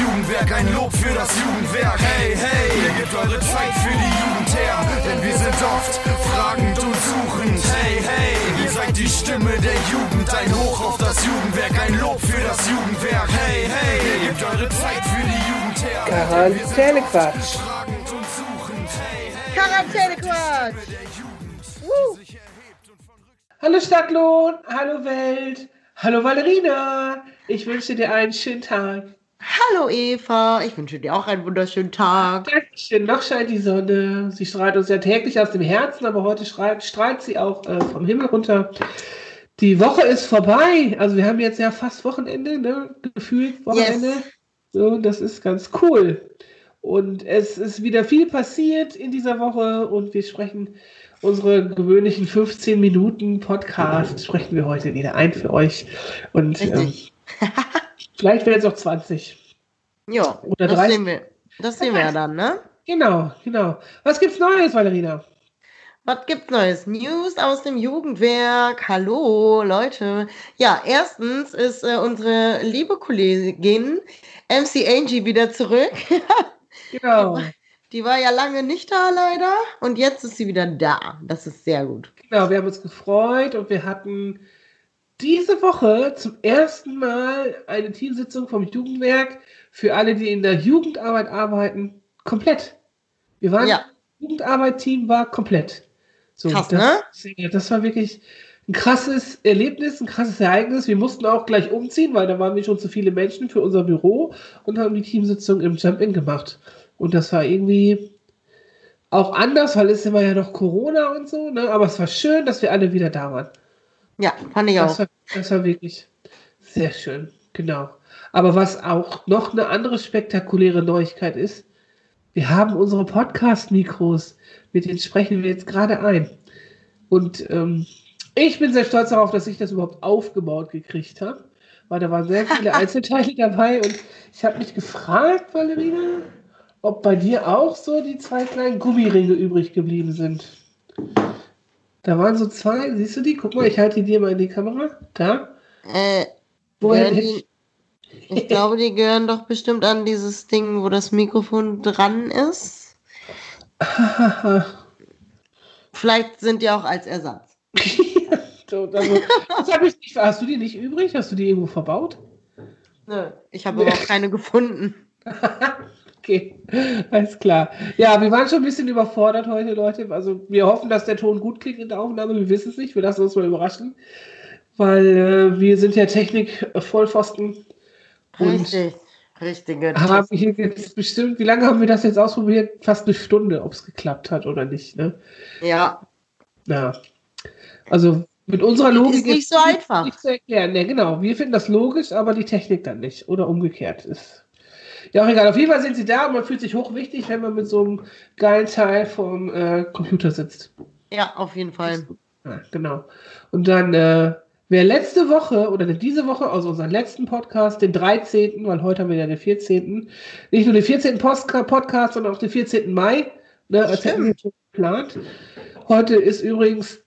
Jugendwerk, ein Lob für das Jugendwerk. Hey, hey, ihr gebt eure Zeit für die Jugend her, denn wir sind oft fragend und suchend. Hey, hey, ihr seid die Stimme der Jugend, ein Hoch auf das Jugendwerk, ein Lob für das Jugendwerk. Hey, hey, ihr gebt eure Zeit für die Jugend her. Quarantänequatsch. Quarantänequatsch. Uh. Hallo Stadtlohn, hallo Welt, hallo Valerina. Ich wünsche dir einen schönen Tag. Hallo Eva, ich wünsche dir auch einen wunderschönen Tag. Dankeschön, noch scheint die Sonne. Sie strahlt uns ja täglich aus dem Herzen, aber heute strahlt, strahlt sie auch äh, vom Himmel runter. Die Woche ist vorbei. Also wir haben jetzt ja fast Wochenende, ne? Gefühlt Wochenende. Yes. So, das ist ganz cool. Und es ist wieder viel passiert in dieser Woche und wir sprechen unsere gewöhnlichen 15 Minuten Podcast sprechen wir heute wieder ein für euch. Und ähm, Richtig. vielleicht werden es auch 20. ja, oder das 30. sehen wir. Das sehen wir ja dann, ne? Genau, genau. Was gibt's Neues, Valerina? Was gibt's Neues? News aus dem Jugendwerk. Hallo, Leute. Ja, erstens ist äh, unsere liebe Kollegin MC Angie wieder zurück. Genau. Die war ja lange nicht da, leider. Und jetzt ist sie wieder da. Das ist sehr gut. Genau, wir haben uns gefreut und wir hatten diese Woche zum ersten Mal eine Teamsitzung vom Jugendwerk für alle, die in der Jugendarbeit arbeiten, komplett. Wir waren, Ja. das Jugendarbeit-Team war komplett. So, Krass, das, ja, das war wirklich ein krasses Erlebnis, ein krasses Ereignis. Wir mussten auch gleich umziehen, weil da waren wir schon zu viele Menschen für unser Büro und haben die Teamsitzung im Jump-In gemacht. Und das war irgendwie auch anders, weil es immer ja noch Corona und so, ne? Aber es war schön, dass wir alle wieder da waren. Ja, fand ich Das auch. war, das war wirklich sehr schön, genau. Aber was auch noch eine andere spektakuläre Neuigkeit ist, wir haben unsere Podcast-Mikros, mit denen sprechen wir jetzt gerade ein. Und ähm, ich bin sehr stolz darauf, dass ich das überhaupt aufgebaut gekriegt habe, weil da waren sehr viele Einzelteile dabei und ich habe mich gefragt, Valerina, ob bei dir auch so die zwei kleinen Gummiringe übrig geblieben sind. Da waren so zwei, siehst du die? Guck mal, ich halte die dir mal in die Kamera. Da. Äh, Woher die, ich glaube, die gehören doch bestimmt an dieses Ding, wo das Mikrofon dran ist. Vielleicht sind die auch als Ersatz. So, also, hab nicht. Hast du die nicht übrig? Hast du die irgendwo verbaut? Nö, ich habe aber auch keine gefunden. Okay, alles klar. Ja, wir waren schon ein bisschen überfordert heute, Leute. Also wir hoffen, dass der Ton gut klingt in der Aufnahme. Wir wissen es nicht. Wir lassen uns mal überraschen. Weil äh, wir sind ja Technik-Vollpfosten. Und Richtig, richtige. haben hier jetzt bestimmt, wie lange haben wir das jetzt ausprobiert? Fast eine Stunde, ob es geklappt hat oder nicht. Ne? Ja, Ja. Also mit unserer Logik Ist nicht so einfach. Nicht zu erklären. Ne, genau. Wir finden das logisch, aber die Technik dann nicht. Oder umgekehrt ist. Ja, auch egal. Auf jeden Fall sind sie da und man fühlt sich hochwichtig, wenn man mit so einem geilen Teil vom äh, Computer sitzt. ja, auf jeden Fall. Ja, genau. Und dann, äh, wer letzte Woche oder diese Woche, also unseren letzten Podcast, den 13., weil heute haben wir ja den 14., nicht nur den 14. Postka Podcast, sondern auch den 14. Mai, ne, als hätten wir schon geplant. Heute ist übrigens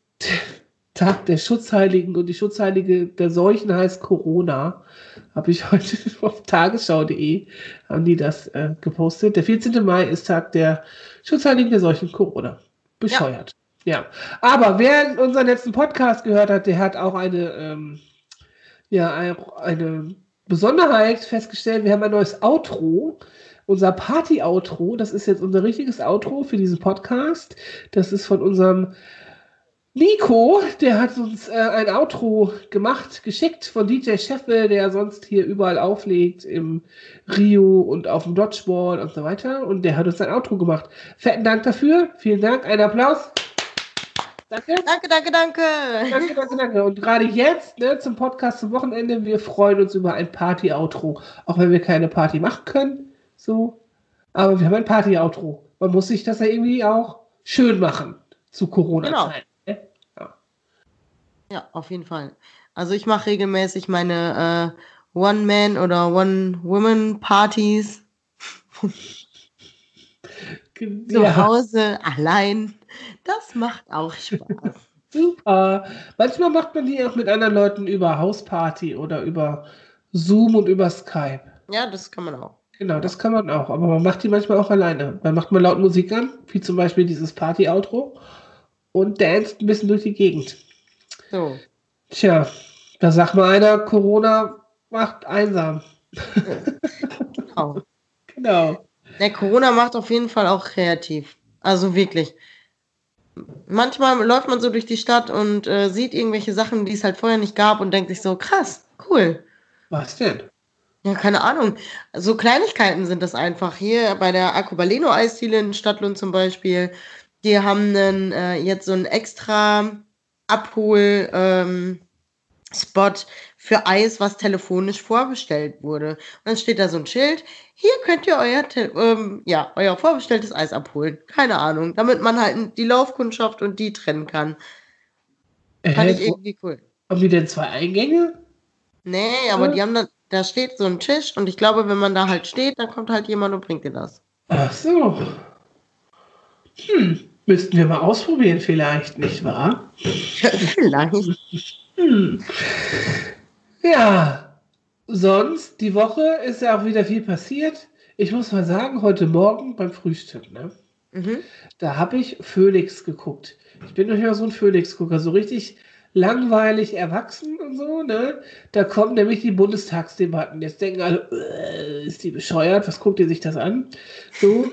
Tag der Schutzheiligen und die Schutzheilige der Seuchen heißt Corona. Habe ich heute auf tagesschau.de haben die das äh, gepostet. Der 14. Mai ist Tag der Schutzheiligen der Seuchen Corona. Bescheuert. Ja. Aber wer unseren letzten Podcast gehört hat, der hat auch eine, ähm, ja, ein- eine Besonderheit festgestellt. Wir haben ein neues Outro. Unser Party-Outro, das ist jetzt unser richtiges Outro für diesen Podcast. Das ist von unserem Nico, der hat uns äh, ein Outro gemacht, geschickt von DJ Scheffel, der sonst hier überall auflegt, im Rio und auf dem Dodgeball und so weiter. Und der hat uns ein Outro gemacht. Fetten Dank dafür. Vielen Dank. Ein Applaus. Danke. Danke, danke, danke. Danke, danke, danke. Und gerade jetzt, ne, zum Podcast zum Wochenende, wir freuen uns über ein Party-Outro. Auch wenn wir keine Party machen können, so. Aber wir haben ein Party-Outro. Man muss sich das ja irgendwie auch schön machen zu Corona-Zeiten. ne? Ja. Auf jeden Fall. Also ich mache regelmäßig meine äh, One-Man- oder One-Woman-Partys zu Ja, Hause allein. Das macht auch Spaß. super. Manchmal macht man die auch mit anderen Leuten über Hausparty oder über Zoom und über Skype. ja, das kann man auch. Genau, das kann man auch. Aber man macht die manchmal auch alleine. Man macht mal laut Musik an, wie zum Beispiel dieses Party-Outro und danst ein bisschen durch die Gegend. So. Tja, da sagt mal einer, Corona macht einsam. Genau. Genau. Der Corona macht auf jeden Fall auch kreativ. Also wirklich. Manchmal läuft man so durch die Stadt und äh, sieht irgendwelche Sachen, die es halt vorher nicht gab und denkt sich so, krass, cool. Was denn? Ja, keine Ahnung. So Kleinigkeiten sind das einfach. Hier bei der Arcobaleno Eisdiele in Stadtlund zum Beispiel, die haben einen, äh, jetzt so einen extra Abhol, ähm, Spot für Eis, was telefonisch vorbestellt wurde. Und dann steht da so ein Schild, hier könnt ihr euer, ähm, ja, euer vorbestelltes Eis abholen. Keine Ahnung. Damit man halt die Laufkundschaft und die trennen kann. Fand Äh, ich irgendwie cool. haben die denn zwei Eingänge? Nee, aber Ja. die haben dann, da steht so ein Tisch und ich glaube, wenn man da halt steht, dann kommt halt jemand und bringt dir das. Ach so. Hm, müssten wir mal ausprobieren vielleicht, nicht wahr? Vielleicht. Hm. Ja, sonst, die Woche ist ja auch wieder viel passiert. Ich muss mal sagen, heute Morgen beim Frühstück, ne? Mhm. Da habe ich Phoenix geguckt. Ich bin durchaus so ein Phoenix-Gucker, so richtig langweilig erwachsen und so, ne? Da kommen nämlich die Bundestagsdebatten. Jetzt denken alle, äh, ist die bescheuert? Was guckt ihr sich das an? So,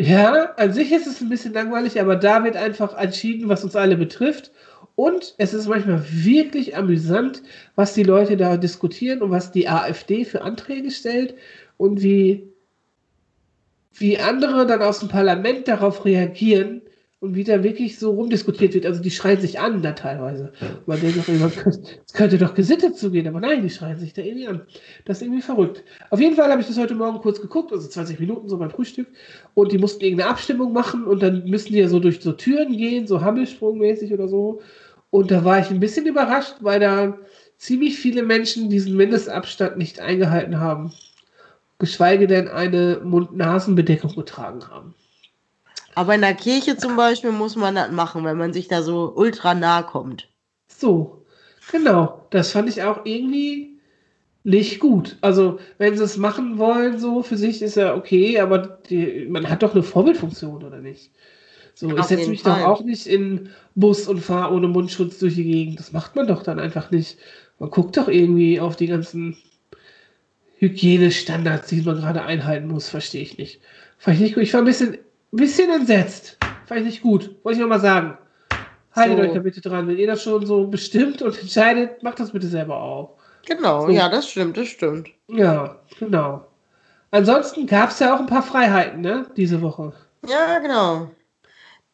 ja, an sich ist es ein bisschen langweilig, aber da wird einfach entschieden, was uns alle betrifft. Und es ist manchmal wirklich amüsant, was die Leute da diskutieren und was die AfD für Anträge stellt und wie wie andere dann aus dem Parlament darauf reagieren und wie da wirklich so rumdiskutiert wird. Also die schreien sich an da teilweise. Und man denkt doch immer, es könnte doch gesittet zugehen, aber nein, die schreien sich da irgendwie an. Das ist irgendwie verrückt. Auf jeden Fall habe ich das heute Morgen kurz geguckt, also 20 Minuten so beim Frühstück. Und die mussten irgendeine Abstimmung machen und dann müssen die ja so durch so Türen gehen, so Hammelsprungmäßig oder so. Und da war ich ein bisschen überrascht, weil da ziemlich viele Menschen diesen Mindestabstand nicht eingehalten haben geschweige denn eine Mund-Nasen-Bedeckung getragen haben. Aber in der Kirche zum Beispiel muss man das machen, wenn man sich da so ultra nah kommt. So, genau. Das fand ich auch irgendwie nicht gut. Also, wenn sie es machen wollen, so für sich ist ja okay, aber die, man hat doch eine Vorbildfunktion, oder nicht? So, ich setze mich Fall. doch auch nicht in Bus und fahre ohne Mundschutz durch die Gegend. Das macht man doch dann einfach nicht. Man guckt doch irgendwie auf die ganzen Hygienestandards, die man gerade einhalten muss, verstehe ich nicht. Fand ich nicht gut. Ich war ein bisschen, ein bisschen entsetzt. Fand ich nicht gut. Wollte ich noch mal sagen. Haltet So. euch da bitte dran. Wenn ihr das schon so bestimmt und entscheidet, macht das bitte selber auch. Genau, So. ja, das stimmt, das stimmt. Ja, genau. Ansonsten gab es ja auch ein paar Freiheiten, ne, diese Woche. Ja, genau.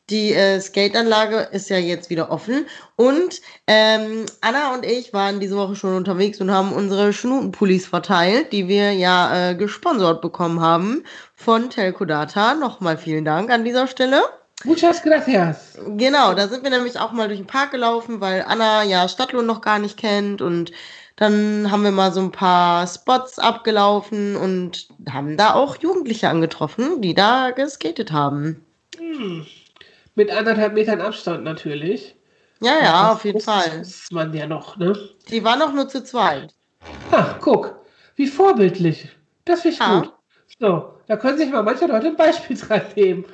Die äh, Skateanlage ist ja jetzt wieder offen und ähm, Anna und ich waren diese Woche schon unterwegs und haben unsere Schnutenpullis verteilt, die wir ja äh, gesponsert bekommen haben von Telco Data. Nochmal vielen Dank an dieser Stelle. Muchas gracias. Genau, da sind wir nämlich auch mal durch den Park gelaufen, weil Anna ja Stadtlohn noch gar nicht kennt und dann haben wir mal so ein paar Spots abgelaufen und haben da auch Jugendliche angetroffen, die da geskatet haben. Hm. Mit anderthalb Metern Abstand natürlich. Ja, ja, Das auf jeden Fall. man ja noch, ne? Die war noch nur zu zweit. Ach, guck, wie vorbildlich. Das finde ich Ja. gut. So, da können sich mal manche Leute ein Beispiel dran nehmen.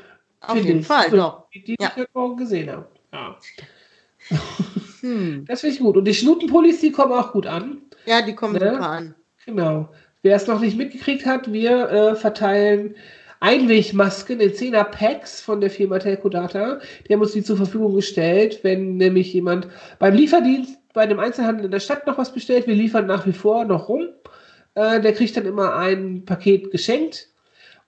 Auf jeden ich. Fall, So, doch. Die, die Ja. ich heute Morgen gesehen habe. Ja. Hm. Das finde ich gut. Und die Schnutenpullis, die kommen auch gut an. Ja, die kommen Ne? super an. Genau. Wer es noch nicht mitgekriegt hat, wir äh, verteilen Einwegmasken in 10er Packs von der Firma Telco Data. Die haben uns die zur Verfügung gestellt, wenn nämlich jemand beim Lieferdienst bei dem Einzelhandel in der Stadt noch was bestellt. Wir liefern nach wie vor noch rum. Äh, der kriegt dann immer ein Paket geschenkt.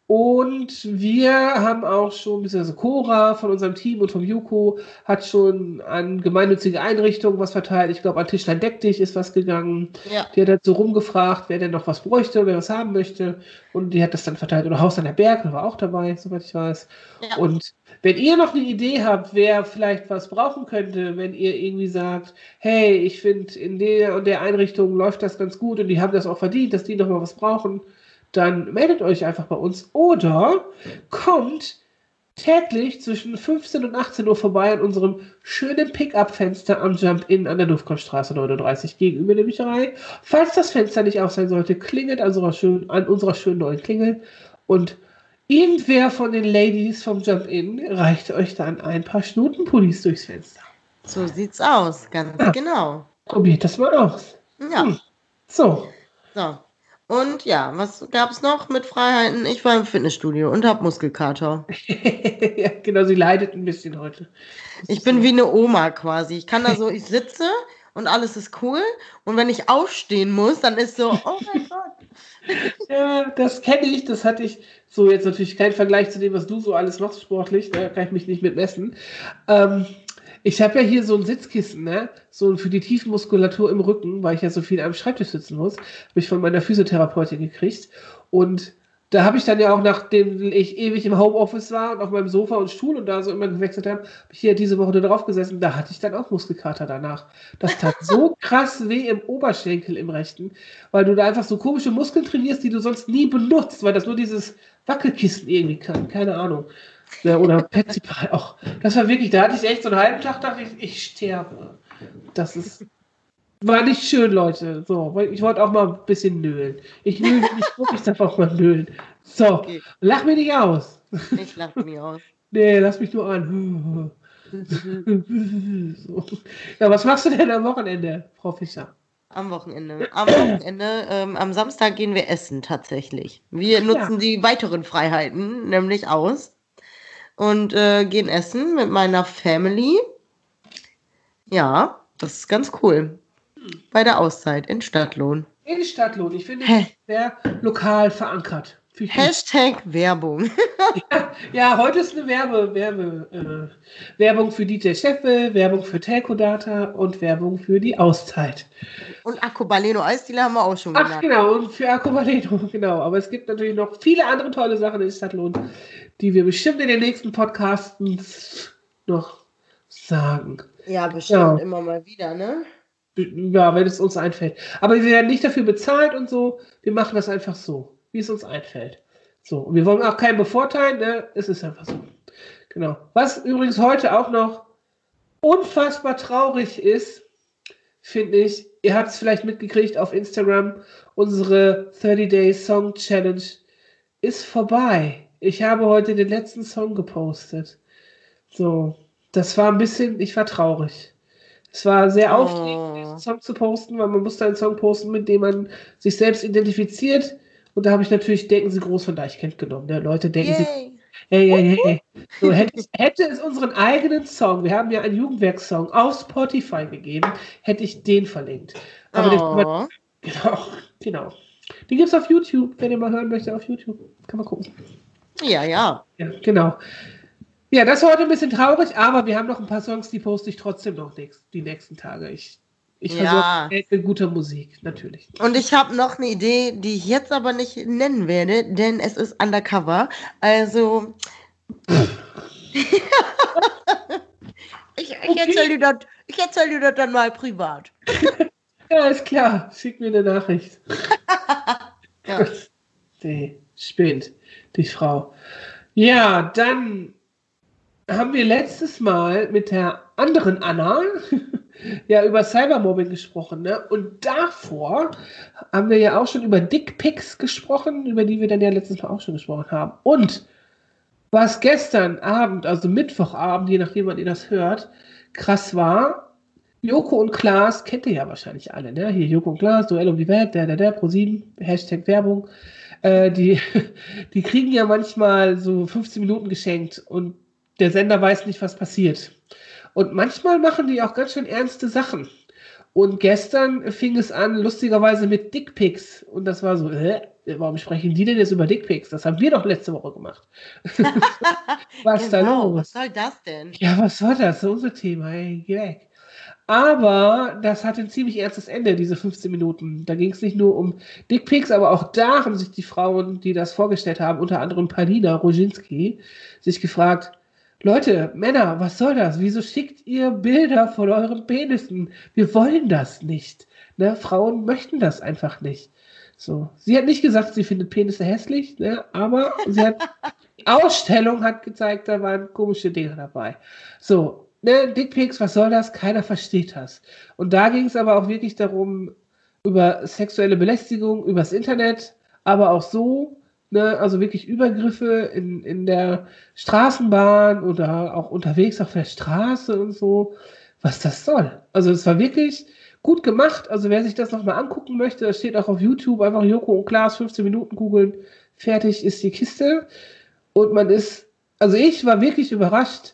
Und wir haben auch schon, beziehungsweise Cora von unserem Team und vom Juko hat schon an gemeinnützige Einrichtungen was verteilt. Ich glaube, an Tischlein Deck dich ist was gegangen. Ja. Die hat halt so rumgefragt, wer denn noch was bräuchte, wer was haben möchte. Und die hat das dann verteilt. Oder Haus an der Berg, war auch dabei, soweit ich weiß. Ja. Und wenn ihr noch eine Idee habt, wer vielleicht was brauchen könnte, wenn ihr irgendwie sagt, hey, ich finde, in der und der Einrichtung läuft das ganz gut und die haben das auch verdient, dass die noch mal was brauchen, dann meldet euch einfach bei uns oder kommt täglich zwischen 15 und 18 Uhr vorbei an unserem schönen Pickup-Fenster am Jump-In an der Luftkommstraße 39 gegenüber der Bücherei. Falls das Fenster nicht auf sein sollte, klingelt an unserer schönen, an unserer schönen neuen Klingel und irgendwer von den Ladies vom Jump-In reicht euch dann ein paar Schnutenpullis durchs Fenster. So sieht's aus, ganz ja. genau. Probiert das mal aus. Ja. Hm. So. So. Und ja, was gab es noch mit Freiheiten? Ich war im Fitnessstudio und habe Muskelkater. ja, genau, sie leidet ein bisschen heute. Das ich bin so. wie eine Oma quasi. Ich kann da so, ich sitze und alles ist cool. Und wenn ich aufstehen muss, dann ist so, oh mein Gott. ja, das kenne ich, das hatte ich so jetzt natürlich kein Vergleich zu dem, was du so alles machst sportlich, da kann ich mich nicht mit messen. Ähm, ich habe ja hier so ein Sitzkissen, ne? So für die Tiefenmuskulatur im Rücken, weil ich ja so viel am Schreibtisch sitzen muss, habe ich von meiner Physiotherapeutin gekriegt. Und da habe ich dann ja auch, nachdem ich ewig im Homeoffice war und auf meinem Sofa und Stuhl und da so immer gewechselt habe, habe ich hier diese Woche drauf gesessen. Da hatte ich dann auch Muskelkater danach. Das tat so krass weh im Oberschenkel im rechten, weil du da einfach so komische Muskeln trainierst, die du sonst nie benutzt, weil das nur dieses Wackelkissen irgendwie kann. Keine Ahnung. Ja, oder Petsy Pie auch. Das war wirklich, da hatte ich echt so einen halben Tag, dachte ich, ich sterbe. Das ist. War nicht schön, Leute. So, ich wollte auch mal ein bisschen nölen. Ich nöle nicht wirklich, darf auch mal nölen. So, okay. lach mir nicht aus. Ich lach mich aus. nee, lass mich nur an. so. Ja, was machst du denn am Wochenende, Frau Fischer? Am Wochenende. Am Wochenende, ähm, am Samstag gehen wir essen tatsächlich. Wir nutzen ja. die weiteren Freiheiten nämlich aus und äh, gehen essen mit meiner Family. Ja, das ist ganz cool. Bei der Auszeit in Stadtlohn. In Stadtlohn. Ich finde es sehr lokal verankert. Hashtag Werbung. ja, ja, heute ist eine Werbe, Werbe, äh, Werbung für DJ Scheffel, Werbung für Telco Data und Werbung für die Auszeit. Und Akkubaleno Eisdiele haben wir auch schon Ach, genannt. genau, und für Akkubaleno, genau. Aber es gibt natürlich noch viele andere tolle Sachen in Stadtlohn, die wir bestimmt in den nächsten Podcasts noch sagen. Ja, bestimmt ja. immer mal wieder, ne? Ja, wenn es uns einfällt. Aber wir werden nicht dafür bezahlt und so. Wir machen das einfach so wie es uns einfällt. So, und wir wollen auch keinen bevorteilen, ne? Es ist einfach so. Genau. Was übrigens heute auch noch unfassbar traurig ist, finde ich, ihr habt es vielleicht mitgekriegt auf Instagram, unsere 30 Day Song Challenge ist vorbei. Ich habe heute den letzten Song gepostet. So, das war ein bisschen, ich war traurig. Es war sehr oh. aufregend, diesen Song zu posten, weil man musste einen Song posten, mit dem man sich selbst identifiziert und da habe ich natürlich Denken Sie groß von Deichkind genommen. Ne? Leute denken Yay. Sie. Hey, hey, hey. So, hätte, hätte, es unseren eigenen Song, wir haben ja einen Jugendwerk-Song auf Spotify gegeben, hätte ich den verlinkt. Aber oh. den, genau, genau. Den gibt es auf YouTube, wenn ihr mal hören möchtet, auf YouTube. Kann man gucken. Ja, ja. Ja, genau. Ja, das war heute ein bisschen traurig, aber wir haben noch ein paar Songs, die poste ich trotzdem noch die nächsten Tage. Ich ich ja. versorge mit guter Musik, natürlich. Und ich habe noch eine Idee, die ich jetzt aber nicht nennen werde, denn es ist undercover. Also. ich, ich okay. erzähle dir, erzähl dir das dann mal privat. ja, ist klar. Schick mir eine Nachricht. ja. Die spinnt, die Frau. Ja, dann haben wir letztes Mal mit der anderen Anna ja über Cybermobbing gesprochen, ne? Und davor haben wir ja auch schon über Dickpics gesprochen, über die wir dann ja letztes Mal auch schon gesprochen haben. Und was gestern Abend, also Mittwochabend, je nachdem, wann ihr das hört, krass war, Joko und Klaas kennt ihr ja wahrscheinlich alle, ne? Hier Joko und Klaas, Duell um die Welt, der, der, der, Pro 7, Hashtag Werbung. Äh, die, die kriegen ja manchmal so 15 Minuten geschenkt und der Sender weiß nicht, was passiert. Und manchmal machen die auch ganz schön ernste Sachen. Und gestern fing es an, lustigerweise mit Dickpics. Und das war so, hä? Warum sprechen die denn jetzt über Dickpics? Das haben wir doch letzte Woche gemacht. was genau, da los? Was soll das denn? Ja, was soll das? Das ist unser Thema. Hey, geh weg. Aber das hatte ein ziemlich ernstes Ende, diese 15 Minuten. Da ging es nicht nur um Dickpics, aber auch da haben sich die Frauen, die das vorgestellt haben, unter anderem Palina Roginski, sich gefragt, Leute, Männer, was soll das? Wieso schickt ihr Bilder von euren Penissen? Wir wollen das nicht. Ne? Frauen möchten das einfach nicht. So. Sie hat nicht gesagt, sie findet Penisse hässlich, ne? aber sie hat, die Ausstellung hat gezeigt, da waren komische Dinge dabei. So, ne, Dickpics, was soll das? Keiner versteht das. Und da ging es aber auch wirklich darum, über sexuelle Belästigung, übers Internet, aber auch so, ne, also wirklich Übergriffe in, in der Straßenbahn oder auch unterwegs auf der Straße und so, was das soll. Also es war wirklich gut gemacht. Also wer sich das nochmal angucken möchte, das steht auch auf YouTube, einfach Joko und Klaas 15 Minuten googeln, fertig ist die Kiste. Und man ist, also ich war wirklich überrascht,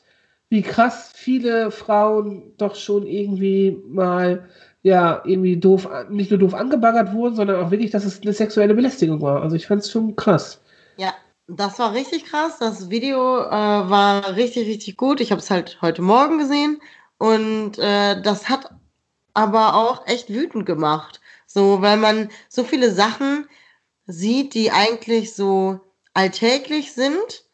wie krass viele Frauen doch schon irgendwie mal ja, irgendwie doof, nicht nur doof angebaggert wurden, sondern auch wirklich, dass es eine sexuelle Belästigung war. Also ich fand es schon krass. Ja, das war richtig krass. Das Video äh, war richtig, richtig gut. Ich habe es halt heute Morgen gesehen und äh, das hat aber auch echt wütend gemacht. So, weil man so viele Sachen sieht, die eigentlich so alltäglich sind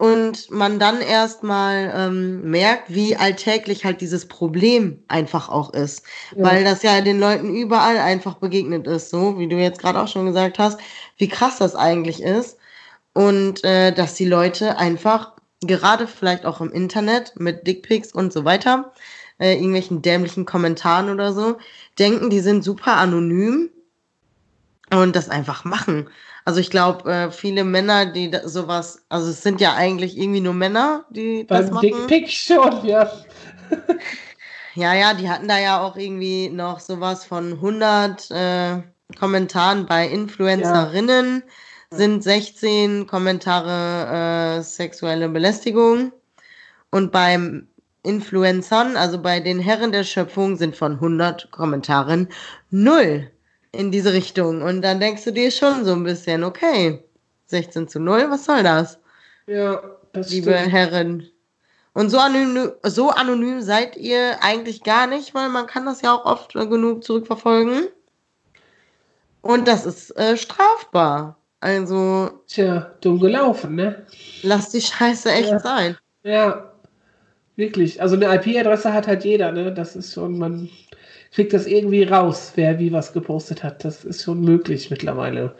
und man dann erstmal ähm, merkt, wie alltäglich halt dieses Problem einfach auch ist. Ja. Weil das ja den Leuten überall einfach begegnet ist, so wie du jetzt gerade auch schon gesagt hast, wie krass das eigentlich ist. Und äh, dass die Leute einfach, gerade vielleicht auch im Internet mit Dickpics und so weiter, äh, irgendwelchen dämlichen Kommentaren oder so, denken, die sind super anonym und das einfach machen. Also ich glaube, äh, viele Männer, die da, sowas, also es sind ja eigentlich irgendwie nur Männer, die Beim das machen. Dickpick schon, ja. ja, ja, die hatten da ja auch irgendwie noch sowas von 100 äh, Kommentaren bei Influencerinnen. Ja. Sind 16 Kommentare äh, sexuelle Belästigung. Und beim Influencern, also bei den Herren der Schöpfung, sind von 100 Kommentaren null in diese Richtung. Und dann denkst du dir schon so ein bisschen, okay, 16 zu 0, was soll das? Ja, das Liebe stimmt. Herren. Und so anonym, so anonym seid ihr eigentlich gar nicht, weil man kann das ja auch oft genug zurückverfolgen. Und das ist äh, strafbar. Also. Tja, dumm gelaufen, ne? Lass die Scheiße echt ja. sein. Ja, Wirklich. Also eine IP-Adresse hat halt jeder, ne? Das ist schon, man kriegt das irgendwie raus, wer wie was gepostet hat. Das ist schon möglich mittlerweile.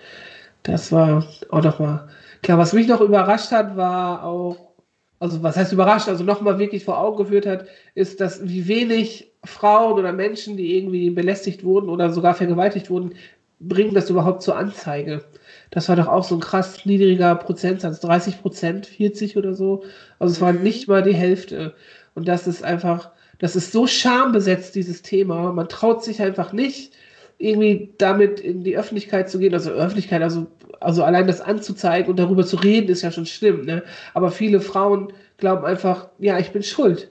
Das war auch nochmal. Klar, was mich noch überrascht hat, war auch, also was heißt überrascht, also nochmal wirklich vor Augen geführt hat, ist, dass wie wenig Frauen oder Menschen, die irgendwie belästigt wurden oder sogar vergewaltigt wurden, bringen das überhaupt zur Anzeige. Das war doch auch so ein krass niedriger Prozentsatz, 30 Prozent, 40 oder so. Also es war mhm. nicht mal die Hälfte. Und das ist einfach, das ist so schambesetzt, dieses Thema. Man traut sich einfach nicht, irgendwie damit in die Öffentlichkeit zu gehen. Also Öffentlichkeit, also, also allein das anzuzeigen und darüber zu reden, ist ja schon schlimm. Ne? Aber viele Frauen glauben einfach, ja, ich bin schuld.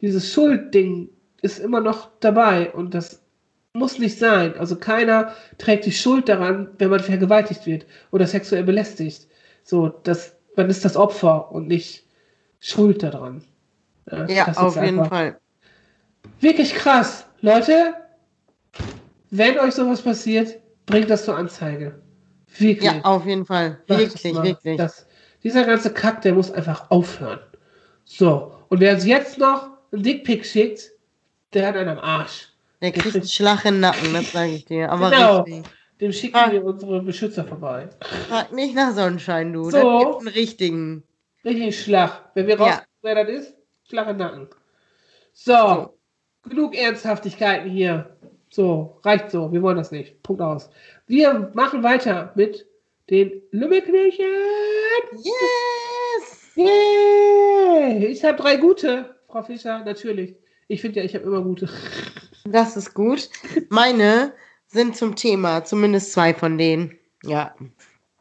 Dieses Schuldding ist immer noch dabei und das muss nicht sein. Also keiner trägt die Schuld daran, wenn man vergewaltigt wird oder sexuell belästigt. So, das, man ist das Opfer und nicht schuld daran. Ja, ja auf jeden Fall. Wirklich krass. Leute, wenn euch sowas passiert, bringt das zur Anzeige. Wirklich. Ja, auf jeden Fall. Wirklich, wirklich. Das, dieser ganze Kack, der muss einfach aufhören. So, und wer uns jetzt noch einen Dickpick schickt, der hat einen am Arsch. Der kriegt einen Schlag in den Nacken, das sage ich dir. Aber genau. richtig. Dem schicken Frag, wir unsere Beschützer vorbei. Frag nicht nach Sonnenschein, du. So. Das gibt einen richtigen. Richtigen Schlag. Wenn wir raus, ja. wer das ist, Schlag in den Nacken. So. so. Genug Ernsthaftigkeiten hier. So, reicht so. Wir wollen das nicht. Punkt aus. Wir machen weiter mit den Lümmelknöchen. Yes! Yeah! Ich habe drei gute, Frau Fischer, natürlich. Ich finde ja, ich habe immer gute. Das ist gut. Meine sind zum Thema, zumindest zwei von denen. Ja.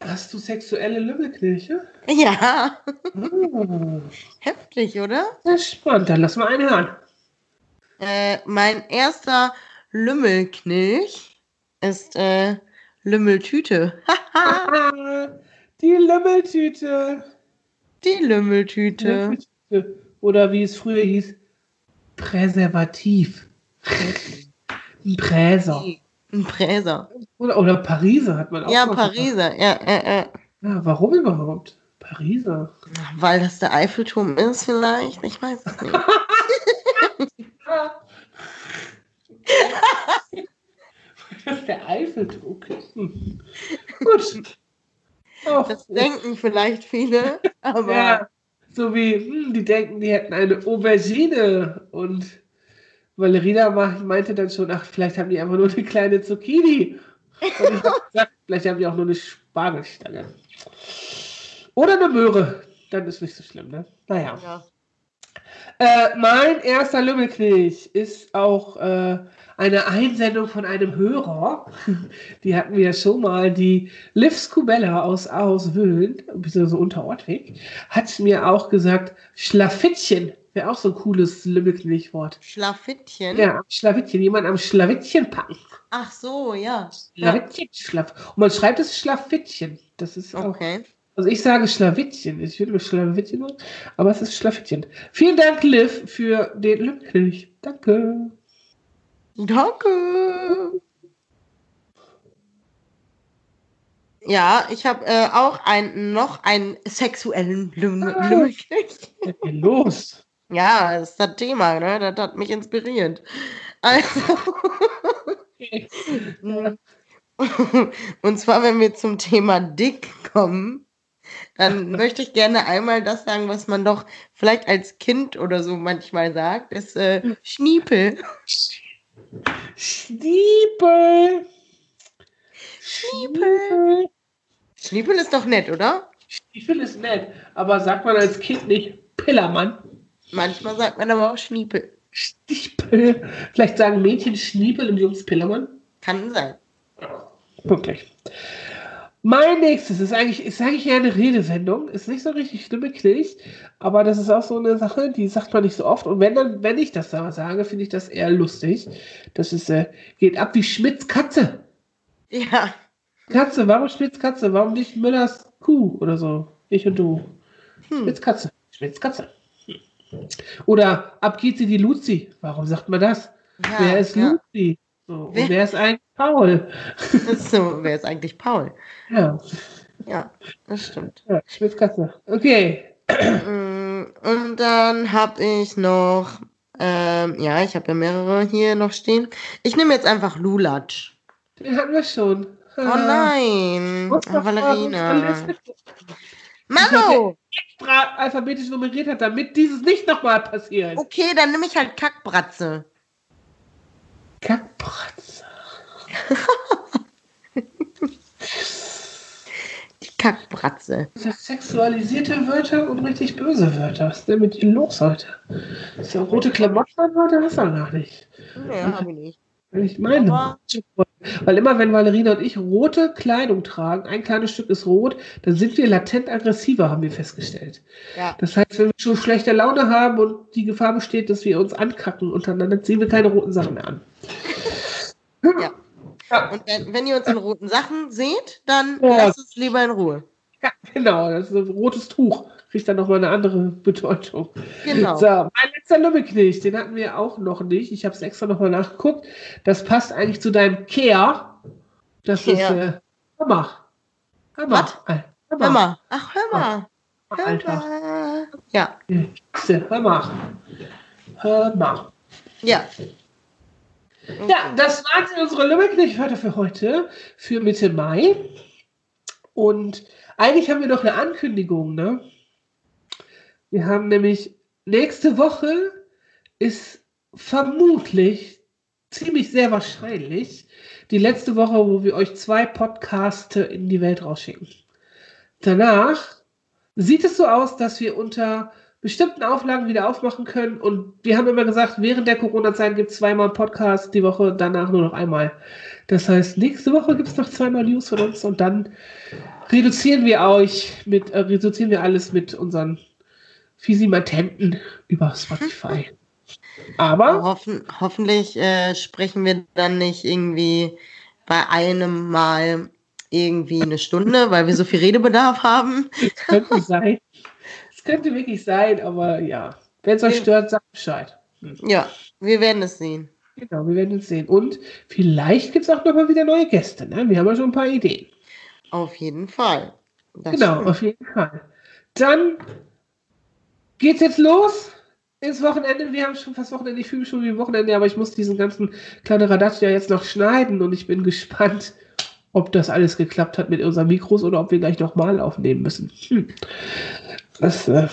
Hast du sexuelle Lümmelknilche? Ja. Oh. Heftig, oder? Das ist spannend. Dann lass mal einen hören. Äh, mein erster Lümmelknilch ist äh, Lümmeltüte. Die Lümmeltüte. Die Lümmeltüte. Oder wie es früher hieß, Präservativ. Ein Präser. Ein Präser. Oder, oder Pariser hat man auch. Ja, Pariser, ja, ja, ja. Ja, warum überhaupt? Pariser. Weil das der Eiffelturm ist, vielleicht. Ich weiß es nicht. Das ist der Eiffelturm. Hm. Gut. Och, das denken vielleicht viele, aber. Ja, so wie, hm, die denken, die hätten eine Aubergine. Und Valerina meinte dann schon, ach, vielleicht haben die einfach nur eine kleine Zucchini. Und ich habe gesagt, vielleicht haben die auch nur eine Spargelstange. Oder eine Möhre. Dann ist nicht so schlimm, ne? Naja. Ja. Äh, mein erster Lümmelknilch ist auch äh, eine Einsendung von einem Hörer. Die hatten wir ja schon mal. Die Liv Scubella aus Ahaus-Wöhlen, beziehungsweise unter Ortweg, hat mir auch gesagt, Schlafittchen wäre auch so ein cooles Lümmelknilch-Wort. Schlafittchen? Ja, Schlafittchen. Jemand am Schlawittchen packen. Ach so, ja. Schlawittchen, ja. Schlaf. Und man schreibt es Schlafittchen. Das ist auch. Okay. Also ich sage Schlawittchen. Ich würde mir Schlawittchen machen, aber es ist Schlafittchen. Vielen Dank, Liv, für den Lümmelknilch. Danke. Danke. Ja, ich habe äh, auch ein, noch einen sexuellen Lümmelknecht. Ah, los. Ja, das ist das Thema, ne? Das hat mich inspiriert. Also. Und zwar, wenn wir zum Thema dick kommen, dann möchte ich gerne einmal das sagen, was man doch vielleicht als Kind oder so manchmal sagt, ist äh, Schniepel. Schniepel. Schniepel. Schniepel ist doch nett, oder? Schniepel ist nett, aber sagt man als Kind nicht Pillermann? Manchmal sagt man aber auch Schniepel. Schniepel. Vielleicht sagen Mädchen Schniepel und Jungs Pillermann? Kann sein. Wirklich. Mein nächstes ist eigentlich, ist eigentlich eher eine Redesendung, ist nicht so richtig stimmeknillig, aber das ist auch so eine Sache, die sagt man nicht so oft. Und wenn dann, wenn ich das da sage, finde ich das eher lustig. Das ist, äh, geht ab wie Schmitz Katze. Ja. Katze, warum Schmitz Katze? Warum nicht Müllers Kuh oder so? Ich und du. Hm. Schmitz Katze. Schmitz Katze. Oder ab geht sie die Luzi. Warum sagt man das? Ja, wer ist ja. Luzi? So, wer? Und wer ist eigentlich Paul? so, wer ist eigentlich Paul? Ja. Ja, das stimmt. Ja, Schmitzkatze. Okay. Mm, und dann habe ich noch, ähm, ja, ich habe ja mehrere hier noch stehen. Ich nehme jetzt einfach Lulatsch. Den hatten wir schon. Oh nein, Valerina. Mano! extra alphabetisch nummeriert hat, damit dieses nicht nochmal passiert. Okay, dann nehme ich halt Kackbratze. Kackbratze. Die Kackbratze. Das sexualisierte Wörter und richtig böse Wörter. Was ist denn mit dir los heute? Ist ja rote Klamotten an heute? Hast du gar nicht. Nee, hab ich nicht. Ich meine, Aber weil immer wenn Valerina und ich rote Kleidung tragen, ein kleines Stück ist rot, dann sind wir latent aggressiver, haben wir festgestellt. Ja. Das heißt, wenn wir schon schlechte Laune haben und die Gefahr besteht, dass wir uns ankacken untereinander, ziehen wir keine roten Sachen mehr an. Ja. ja. Und wenn, wenn, ihr uns in roten Sachen seht, dann ja. lasst es lieber in Ruhe. Ja, genau. Das ist ein rotes Tuch. Kriegt dann nochmal eine andere Bedeutung. Genau. So, mein letzter Lümmelknecht, den hatten wir auch noch nicht. Ich habe es extra nochmal nachgeguckt. Das passt eigentlich zu deinem Care. Das Care. ist äh, Hammer. Hammer. Was? Hör mal. Ach, hör mal. Hör mal. Ja. Hör mal. Hör mal. Ja. Okay. Ja, das waren unsere Lümmelknecht-Wörter für heute, für Mitte Mai. Und eigentlich haben wir noch eine Ankündigung, ne? Wir haben nämlich nächste Woche ist vermutlich, ziemlich sehr wahrscheinlich, die letzte Woche, wo wir euch zwei Podcasts in die Welt rausschicken. Danach sieht es so aus, dass wir unter bestimmten Auflagen wieder aufmachen können. Und wir haben immer gesagt, während der Corona-Zeit gibt es zweimal Podcast die Woche, danach nur noch einmal. Das heißt, nächste Woche gibt es noch zweimal News von uns und dann reduzieren wir euch mit, äh, reduzieren wir alles mit unseren Fisimatenten über Spotify. Aber Hoffen, hoffentlich äh, sprechen wir dann nicht irgendwie bei einem Mal irgendwie eine Stunde, weil wir so viel Redebedarf haben. Das könnte sein. Es könnte wirklich sein, aber ja. Wenn es euch stört, sagt Bescheid. Hm. Ja, wir werden es sehen. Genau, wir werden es sehen. Und vielleicht gibt es auch noch mal wieder neue Gäste. Ne? Wir haben ja schon ein paar Ideen. Auf jeden Fall. Das genau, stimmt. auf jeden Fall. Dann geht's jetzt los. ist Wochenende, wir haben schon fast Wochenende, ich fühle mich schon wie Wochenende, aber ich muss diesen ganzen kleinen Radatsch ja jetzt noch schneiden und ich bin gespannt, ob das alles geklappt hat mit unseren Mikros oder ob wir gleich nochmal aufnehmen müssen. Hm. Das, äh,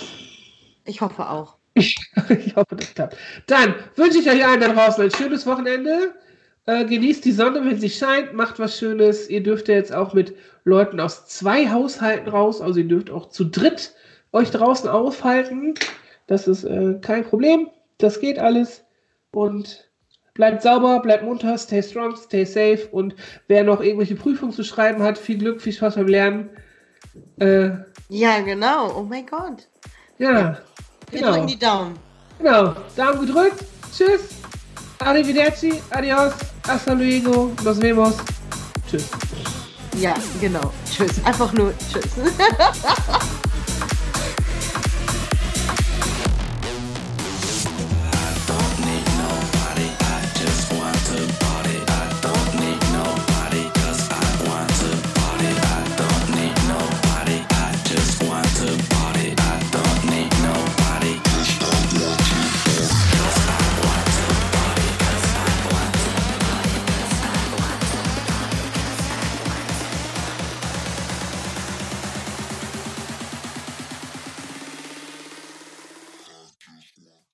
ich hoffe auch. Ich, ich, hoffe, das klappt. Dann wünsche ich euch allen da draußen ein schönes Wochenende. Äh, genießt die Sonne, wenn sie scheint, macht was Schönes. Ihr dürft ja jetzt auch mit Leuten aus zwei Haushalten raus, also ihr dürft auch zu dritt euch draußen aufhalten. Das ist äh, kein Problem. Das geht alles. Und bleibt sauber, bleibt munter, stay strong, stay safe. Und wer noch irgendwelche Prüfungen zu schreiben hat, viel Glück, viel Spaß beim Lernen. Äh, ja, genau. Oh mein Gott. Ja. Wir genau. drücken die Daumen. Genau. Daumen gedrückt. Tschüss. Arrivederci. Adios. Hasta luego. Nos vemos. Tschüss. Ja, genau. Tschüss. Einfach nur Tschüss.